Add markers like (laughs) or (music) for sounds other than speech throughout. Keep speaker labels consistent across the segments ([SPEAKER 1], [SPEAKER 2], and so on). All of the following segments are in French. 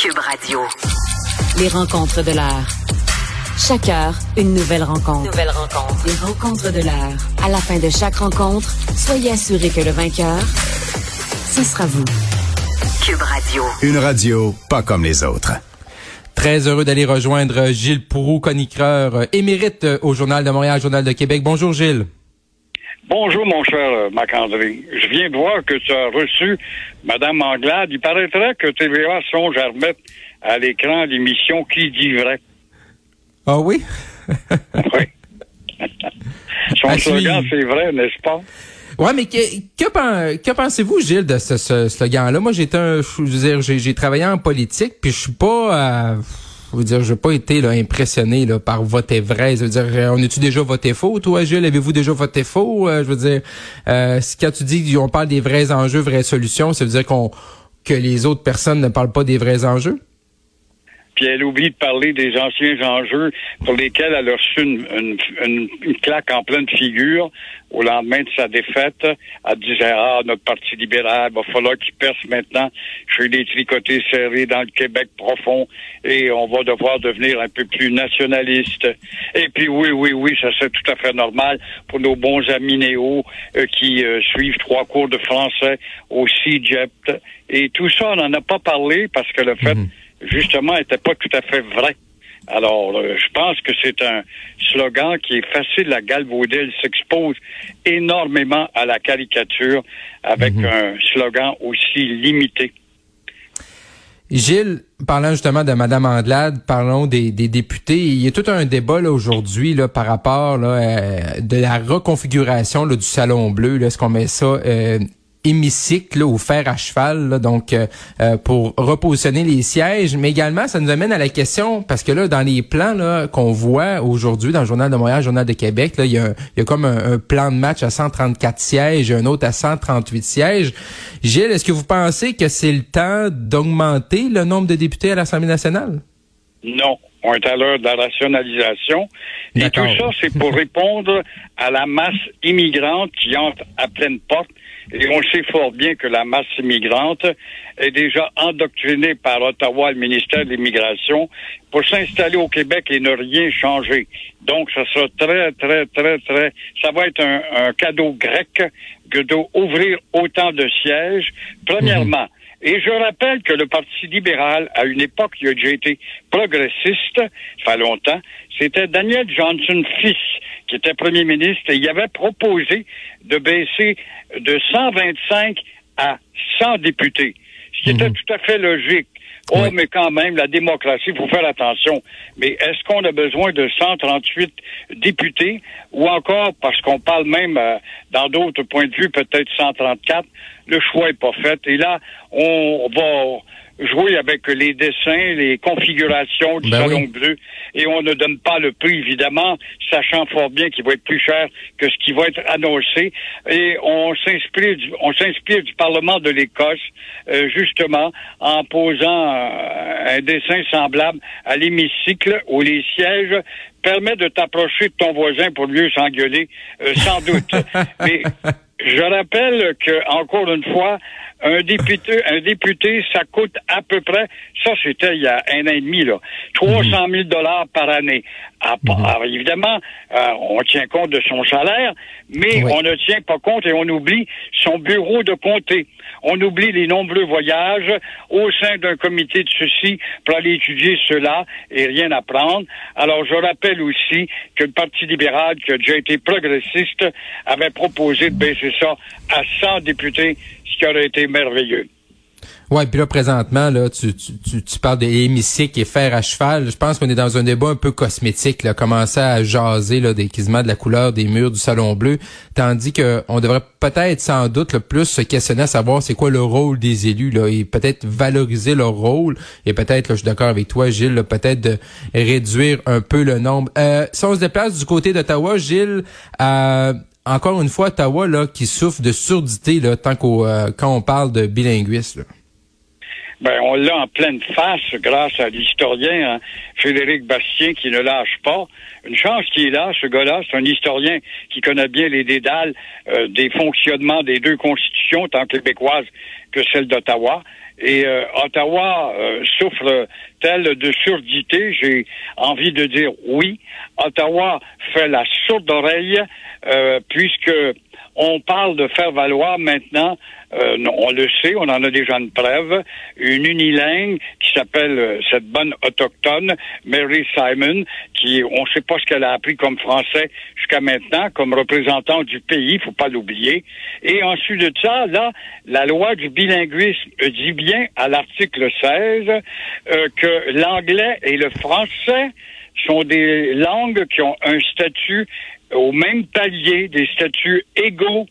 [SPEAKER 1] Cube Radio.
[SPEAKER 2] Les rencontres de l'heure. Chaque heure, une nouvelle rencontre.
[SPEAKER 1] Nouvelle rencontre.
[SPEAKER 2] Les rencontres de l'heure. À la fin de chaque rencontre, soyez assurés que le vainqueur, ce sera vous.
[SPEAKER 1] Cube Radio.
[SPEAKER 3] Une radio pas comme les autres.
[SPEAKER 4] Très heureux d'aller rejoindre Gilles Pourou, chroniqueur euh, émérite euh, au Journal de Montréal, Journal de Québec. Bonjour Gilles.
[SPEAKER 5] Bonjour, mon cher euh, Marc-André. Je viens de voir que tu as reçu Mme Anglade. Il paraîtrait que TVA songe à remettre à l'écran l'émission Qui dit vrai.
[SPEAKER 4] Ah oui? (laughs)
[SPEAKER 5] Oui. (laughs) Son
[SPEAKER 4] À
[SPEAKER 5] slogan, c'est vrai, n'est-ce pas?
[SPEAKER 4] Ouais, mais que, que, pen- que pensez-vous, Gilles, de ce, ce slogan-là? Moi, j'ai un, je veux dire, j'ai, j'ai travaillé en politique, puis je suis pas, euh, je veux dire, pas été là, impressionné par voter vrai. Je veux dire, euh, on a-tu déjà voté faux, toi, Gilles? Avez-vous déjà voté faux? Euh, je veux dire, euh, quand tu dis qu'on parle des vrais enjeux, vraies solutions, ça veut dire qu'on que les autres personnes ne parlent pas des vrais enjeux?
[SPEAKER 5] Puis elle oublie de parler des anciens enjeux pour lesquels elle a reçu une, claque en pleine figure au lendemain de sa défaite. Elle disait, ah, notre Parti libéral, va falloir qu'il perce maintenant chez les tricotés serrés dans le Québec profond et on va devoir devenir un peu plus nationaliste. Et puis oui, oui, oui, ça c'est tout à fait normal pour nos bons amis néo euh, qui euh, suivent trois cours de français au CIGEP. Et tout ça, on n'en a pas parlé parce que le fait justement, n'était pas tout à fait vrai. Alors, euh, je pense que c'est un slogan qui est facile à galvauder. Il s'expose énormément à la caricature avec un slogan aussi limité.
[SPEAKER 4] Gilles, parlant justement de Madame Andelade, parlons des, des députés. Il y a tout un débat là aujourd'hui là par rapport là, euh, de la reconfiguration là, du salon bleu. Là, est-ce qu'on met ça euh, hémicycle ou fer à cheval, donc euh, euh, pour repositionner les sièges, mais également ça nous amène à la question parce que là dans les plans qu'on voit aujourd'hui dans le journal de Montréal, le journal de Québec, là il y a, comme un, un plan de match à 134 sièges un autre à 138 sièges. Gilles, est-ce que vous pensez que c'est le temps d'augmenter le nombre de députés à l'Assemblée nationale?
[SPEAKER 5] Non, on est à l'heure de la rationalisation. Et tout ça, c'est pour (laughs) répondre à la masse immigrante qui entre à pleine porte. Et on sait fort bien que la masse immigrante est déjà endoctrinée par Ottawa, le ministère de l'Immigration, pour s'installer au Québec et ne rien changer. Donc, ça sera très, très, très, très... Ça va être un, un cadeau grec que d'ouvrir autant de sièges. Premièrement, et je rappelle que le Parti libéral, à une époque, il a déjà été progressiste, ça fait longtemps, c'était Daniel Johnson fils qui était premier ministre et il avait proposé de baisser de 125 à 100 députés, ce qui était tout à fait logique. Oh,
[SPEAKER 4] Oui.
[SPEAKER 5] mais quand même, la démocratie, il faut faire attention. Mais est-ce qu'on a besoin de 138 députés ou encore, parce qu'on parle même euh, dans d'autres points de vue, peut-être 134, le choix est pas fait. Et là, on va jouer avec les dessins, les configurations du
[SPEAKER 4] Ben
[SPEAKER 5] Salon
[SPEAKER 4] oui.
[SPEAKER 5] bleu et on ne donne pas le prix, évidemment, sachant fort bien qu'il va être plus cher que ce qui va être annoncé. Et on s'inspire du, on s'inspire du Parlement de l'Écosse, euh, justement, en posant euh, un dessin semblable à l'hémicycle où les sièges permettent de t'approcher de ton voisin pour mieux s'engueuler, euh, sans doute. (laughs) Mais je rappelle que, encore une fois, un député, un député, ça coûte à peu près, ça c'était il y a un an et demi, là, 300 000 dollars par année. À part- alors, évidemment, euh, on tient compte de son salaire, mais
[SPEAKER 4] Oui.
[SPEAKER 5] on ne tient pas compte et on oublie son bureau de comté. On oublie les nombreux voyages au sein d'un comité de ceci pour aller étudier cela et rien apprendre. Alors, je rappelle aussi que le Parti libéral, qui a déjà été progressiste, avait proposé de baisser ça à 100 députés, ce qui aurait été merveilleux.
[SPEAKER 4] Ouais, puis là présentement là, tu, tu, tu, tu parles de hémicycle et fer à cheval. Je pense qu'on est dans un débat un peu cosmétique, là, commencer à jaser là, des, quasiment de la couleur des murs du salon bleu, tandis que on devrait peut-être sans doute le plus se questionner à savoir c'est quoi le rôle des élus là, et peut-être valoriser leur rôle et peut-être, je suis d'accord avec toi, Gilles, peut-être de réduire un peu le nombre. Euh, si on se déplace du côté d'Ottawa, Gilles. Euh, encore une fois, Ottawa là, qui souffre de surdité là, tant qu'au euh, quand on parle de bilinguisme.
[SPEAKER 5] Ben, on l'a en pleine face grâce à l'historien hein, Frédéric Bastien qui ne lâche pas. Une chance qu'il est là, ce gars-là. C'est un historien qui connaît bien les dédales euh, des fonctionnements des deux constitutions, tant québécoises que celle d'Ottawa. Et euh, Ottawa euh, souffre tel de surdité, j'ai envie de dire oui. Ottawa fait la sourde oreille euh, puisque on parle de faire valoir maintenant, euh, on le sait, on en a déjà une preuve, une unilingue qui s'appelle euh, cette bonne autochtone, Mary Simon, qui, on ne sait pas ce qu'elle a appris comme français jusqu'à maintenant, comme représentante du pays, faut pas l'oublier. Et ensuite de ça, là, la loi du bilinguisme dit bien à l'article 16 euh, que l'anglais et le français sont des langues qui ont un statut au même palier, des statuts égaux.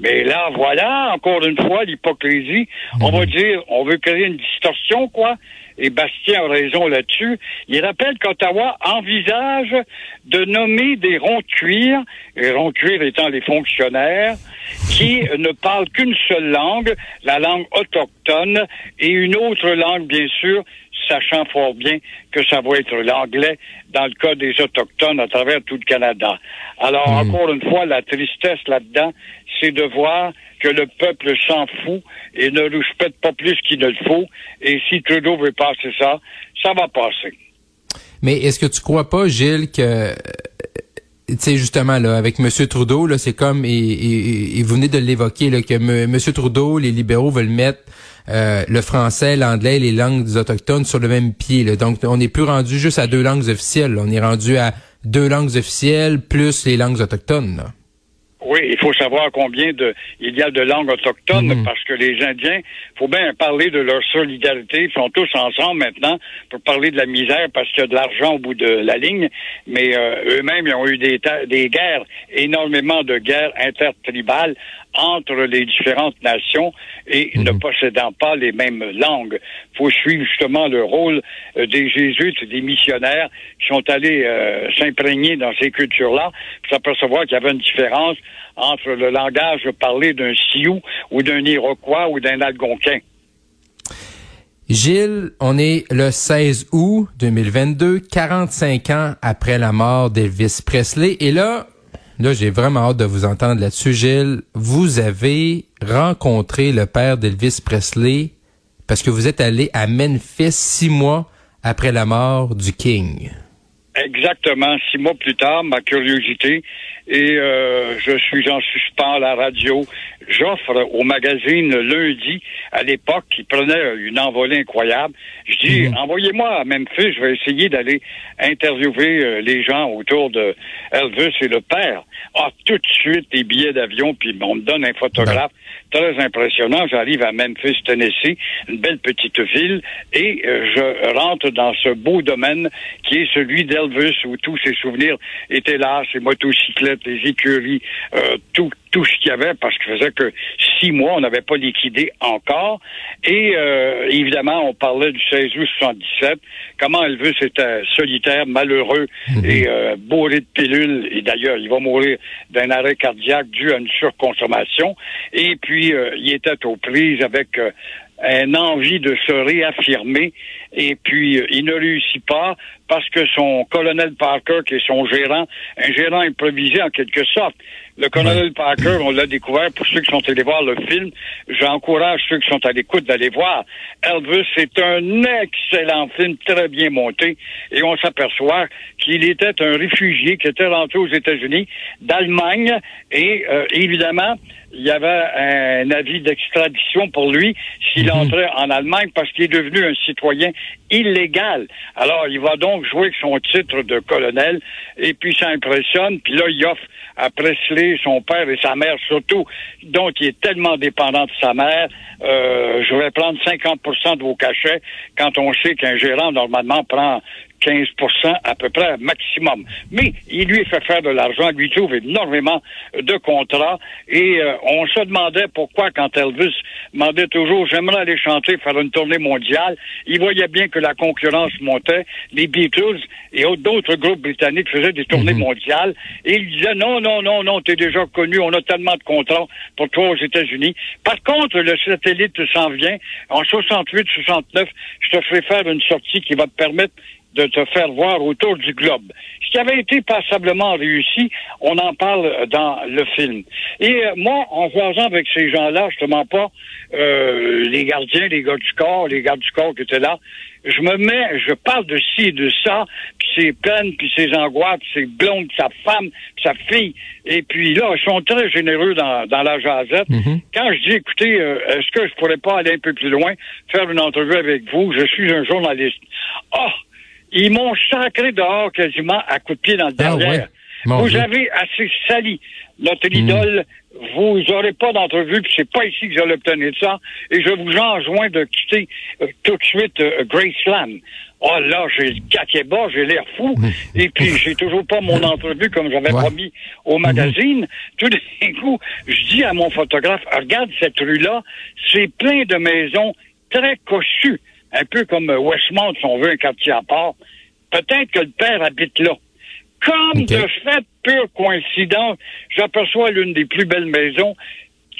[SPEAKER 5] Mais là, voilà, encore une fois, l'hypocrisie. On va dire, on veut créer une distorsion, quoi. Et Bastien a raison là-dessus. Il rappelle qu'Ottawa envisage de nommer des ronds cuir, les ronds cuir étant les fonctionnaires, qui (laughs) ne parlent qu'une seule langue, la langue autochtone, et une autre langue, bien sûr, sachant fort bien que ça va être l'anglais dans le cas des Autochtones à travers tout le Canada. Alors,
[SPEAKER 4] Hmm.
[SPEAKER 5] encore une fois, la tristesse là-dedans, c'est de voir que le peuple s'en fout et ne respecte pas plus qu'il ne le faut. Et si Trudeau veut passer ça, ça va passer.
[SPEAKER 4] Mais est-ce que tu crois pas, Gilles, que tu sais justement là avec M. Trudeau là, c'est comme et, et- vous venez de l'évoquer là que. Monsieur Trudeau, les libéraux veulent mettre euh, le français, l'anglais, les langues autochtones sur le même pied. là. Donc on n'est plus rendu juste à deux langues officielles. On est rendu à deux langues officielles plus les langues autochtones. là.
[SPEAKER 5] Oui, il faut savoir combien de il y a de langues autochtones
[SPEAKER 4] Mhm.
[SPEAKER 5] parce que les Indiens, faut bien parler de leur solidarité. Ils sont tous ensemble maintenant pour parler de la misère parce qu'il y a de l'argent au bout de la ligne. Mais euh, eux-mêmes, ils ont eu des, des guerres, énormément de guerres intertribales entre les différentes nations et ne possédant pas les mêmes langues. faut suivre justement le rôle euh, des jésuites, des missionnaires qui sont allés euh, s'imprégner dans ces cultures-là, puis s'apercevoir qu'il y avait une différence entre le langage parlé d'un Sioux ou d'un Iroquois ou d'un Algonquin.
[SPEAKER 4] Gilles, on est le 16 août 2022, 45 ans après la mort d'Elvis Presley. Et là, là, j'ai vraiment hâte de vous entendre là-dessus, Gilles. Vous avez rencontré le père d'Elvis Presley parce que vous êtes allé à Memphis six mois après la mort du King.
[SPEAKER 5] Exactement, six mois plus tard, ma curiosité, et euh, je suis en suspens à la radio. J'offre au magazine lundi, à l'époque, qui prenait une envolée incroyable. Je dis, envoyez-moi à Memphis, je vais essayer d'aller interviewer euh, les gens autour de Elvis et le père. Ah, tout de suite, des billets d'avion, puis on me donne un photographe très impressionnant. J'arrive à Memphis, Tennessee, une belle petite ville, et euh, je rentre dans ce beau domaine qui est celui d'Elvis, où tous ses souvenirs étaient là, ses motocyclettes, les écuries, euh, tout, tout ce qu'il y avait, parce que ça faisait que six mois, on n'avait pas liquidé encore. Et euh, évidemment, on parlait du 16 août 77, comment Elvis était solitaire, malheureux et euh, bourré de pilules. Et d'ailleurs, il va mourir d'un arrêt cardiaque dû à une surconsommation. Et puis, euh, il était aux prises avec... euh, une envie de se réaffirmer et puis euh, il ne réussit pas parce que son colonel Parker, qui est son gérant, un gérant improvisé en quelque sorte. Le colonel Parker, on l'a découvert pour ceux qui sont allés voir le film. J'encourage ceux qui sont à l'écoute d'aller voir. Elvis, c'est un excellent film, très bien monté, et on s'aperçoit qu'il était un réfugié qui était rentré aux États-Unis d'Allemagne, et euh, évidemment, il y avait un avis d'extradition pour lui s'il entrait en Allemagne parce qu'il est devenu un citoyen illégal. Alors, il va donc jouer avec son titre de colonel et puis ça impressionne. Puis là, il offre à Presley, son père et sa mère surtout, dont il est tellement dépendant de sa mère, euh, je vais prendre 50% de vos cachets quand on sait qu'un gérant, normalement, prend 15% à peu près maximum. Mais il lui fait faire de l'argent, il lui trouve énormément de contrats. Et euh, on se demandait pourquoi quand Elvis demandait toujours j'aimerais aller chanter, faire une tournée mondiale, il voyait bien que la concurrence montait, les Beatles et d'autres groupes britanniques faisaient des tournées mondiales. Et il disait non, non, non, non, t'es déjà connu, on a tellement de contrats pour toi aux États-Unis. Par contre, le satellite s'en vient. En 68, 69, je te ferai faire une sortie qui va te permettre de te faire voir autour du globe. Ce qui avait été passablement réussi, on en parle dans le film. Et euh, moi, en voyant avec ces gens-là, je te mens pas, euh, les gardiens, les gars du corps, les gardes du corps qui étaient là, je me mets, je parle de ci et de ça, puis ses peines, puis ses angoisses, puis ses blondes, puis sa femme, puis sa fille. Et puis là, ils sont très généreux dans, dans la jasette.
[SPEAKER 4] Mhm.
[SPEAKER 5] Quand je dis, écoutez, euh, est-ce que je pourrais pas aller un peu plus loin, faire une entrevue avec vous? Je suis un journaliste. Ah! Ils m'ont sacré dehors quasiment à coups de pied dans le
[SPEAKER 4] Ah
[SPEAKER 5] derrière.
[SPEAKER 4] ouais?
[SPEAKER 5] Vous
[SPEAKER 4] Dieu.
[SPEAKER 5] avez assez sali notre
[SPEAKER 4] Hmm.
[SPEAKER 5] idole. Vous n'aurez pas d'entrevue, puis c'est pas ici que j'allais obtenir ça. Et je vous enjoins de quitter euh, tout de suite euh, Graceland. Oh là, j'ai le caquet bas, j'ai l'air fou. Et puis, j'ai toujours pas mon entrevue comme j'avais
[SPEAKER 4] Ouais.
[SPEAKER 5] promis au magazine. Tout d'un coup, je dis à mon photographe, regarde cette rue-là, c'est plein de maisons très cossues. Un peu comme euh, Westmount, si on veut un quartier à part. Peut-être que le père habite là. Comme de fait, pure coïncidence, j'aperçois l'une des plus belles maisons.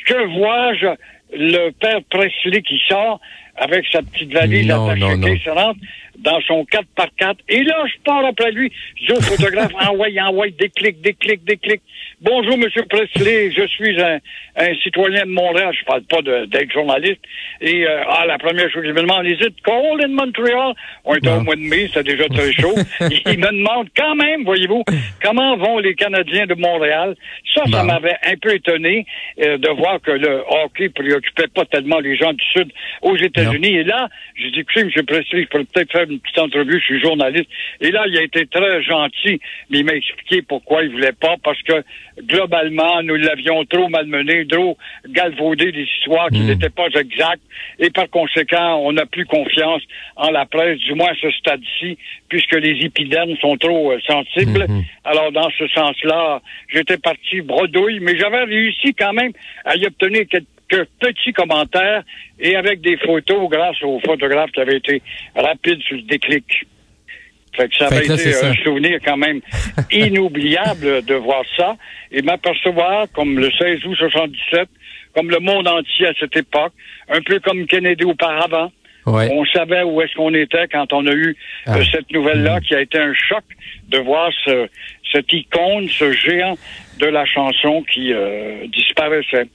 [SPEAKER 5] Que vois-je? Le père Presley qui sort avec sa petite valise
[SPEAKER 4] Non,
[SPEAKER 5] attachée
[SPEAKER 4] non, non.
[SPEAKER 5] rentre dans son 4x4. Et là, je pars après lui. Je dis au photographe, (laughs) envoie, envoie, déclic, déclic, déclic. Bonjour, Monsieur Presley. Je suis un, un citoyen de Montréal. Je parle pas d'être journaliste. Et euh, ah, la première chose qu'il me demande, is it cold in Montreal? On est au mois de mai, c'est déjà très chaud. (laughs) Il me demande quand même, voyez-vous, comment vont les Canadiens de Montréal? Ça, ça m'avait un peu étonné euh, de voir que le hockey préoccupait pas tellement les gens du Sud aux États-Unis. Et là, j'ai dit, écoutez, M. Presley, je pourrais peut-être faire une petite entrevue, je suis journaliste. Et là, il a été très gentil, mais il m'a expliqué pourquoi il voulait pas, parce que globalement, nous l'avions trop malmené, trop galvaudé des histoires qui
[SPEAKER 4] Mm.
[SPEAKER 5] n'étaient pas exactes, et par conséquent, on n'a plus confiance en la presse, du moins à ce stade-ci, puisque les épidermes sont trop euh, sensibles.
[SPEAKER 4] Mhm.
[SPEAKER 5] Alors, dans ce sens-là, j'étais parti bredouille, mais j'avais réussi quand même à y obtenir quelques petits commentaires et avec des photos grâce au photographe qui avait été rapide sur le déclic. Fait que ça avait
[SPEAKER 4] là,
[SPEAKER 5] été un
[SPEAKER 4] ça.
[SPEAKER 5] souvenir quand même (laughs) inoubliable de voir ça et m'apercevoir, comme le 16 août 77, comme le monde entier à cette époque, un peu comme Kennedy auparavant,
[SPEAKER 4] Ouais.
[SPEAKER 5] on savait où est-ce qu'on était quand on a eu
[SPEAKER 4] Ah.
[SPEAKER 5] euh, cette nouvelle-là qui a été un choc de voir ce, cette icône, ce géant de la chanson qui euh, disparaissait.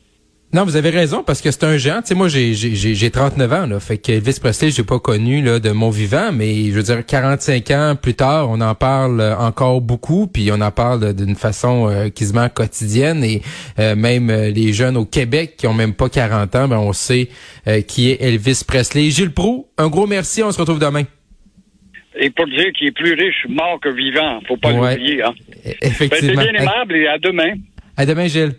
[SPEAKER 4] Non, vous avez raison parce que c'est un géant. Tu sais, moi, j'ai j'ai j'ai j'ai 39 ans là, fait que Elvis Presley, j'ai pas connu là de mon vivant, mais je veux dire 45 ans plus tard, on en parle euh, encore beaucoup, puis on en parle d'une façon euh, quasiment quotidienne et euh, même euh, les jeunes au Québec qui ont même pas 40 ans, ben on sait euh, qui est Elvis Presley. Gilles Proux, un gros merci, on se retrouve demain.
[SPEAKER 5] Et pour dire qu'il est plus riche mort que vivant, faut pas
[SPEAKER 4] Ouais.
[SPEAKER 5] l'oublier. Hein.
[SPEAKER 4] E-
[SPEAKER 5] Ben, c'est
[SPEAKER 4] Effectivement.
[SPEAKER 5] bien aimable et à demain.
[SPEAKER 4] À demain, Gilles.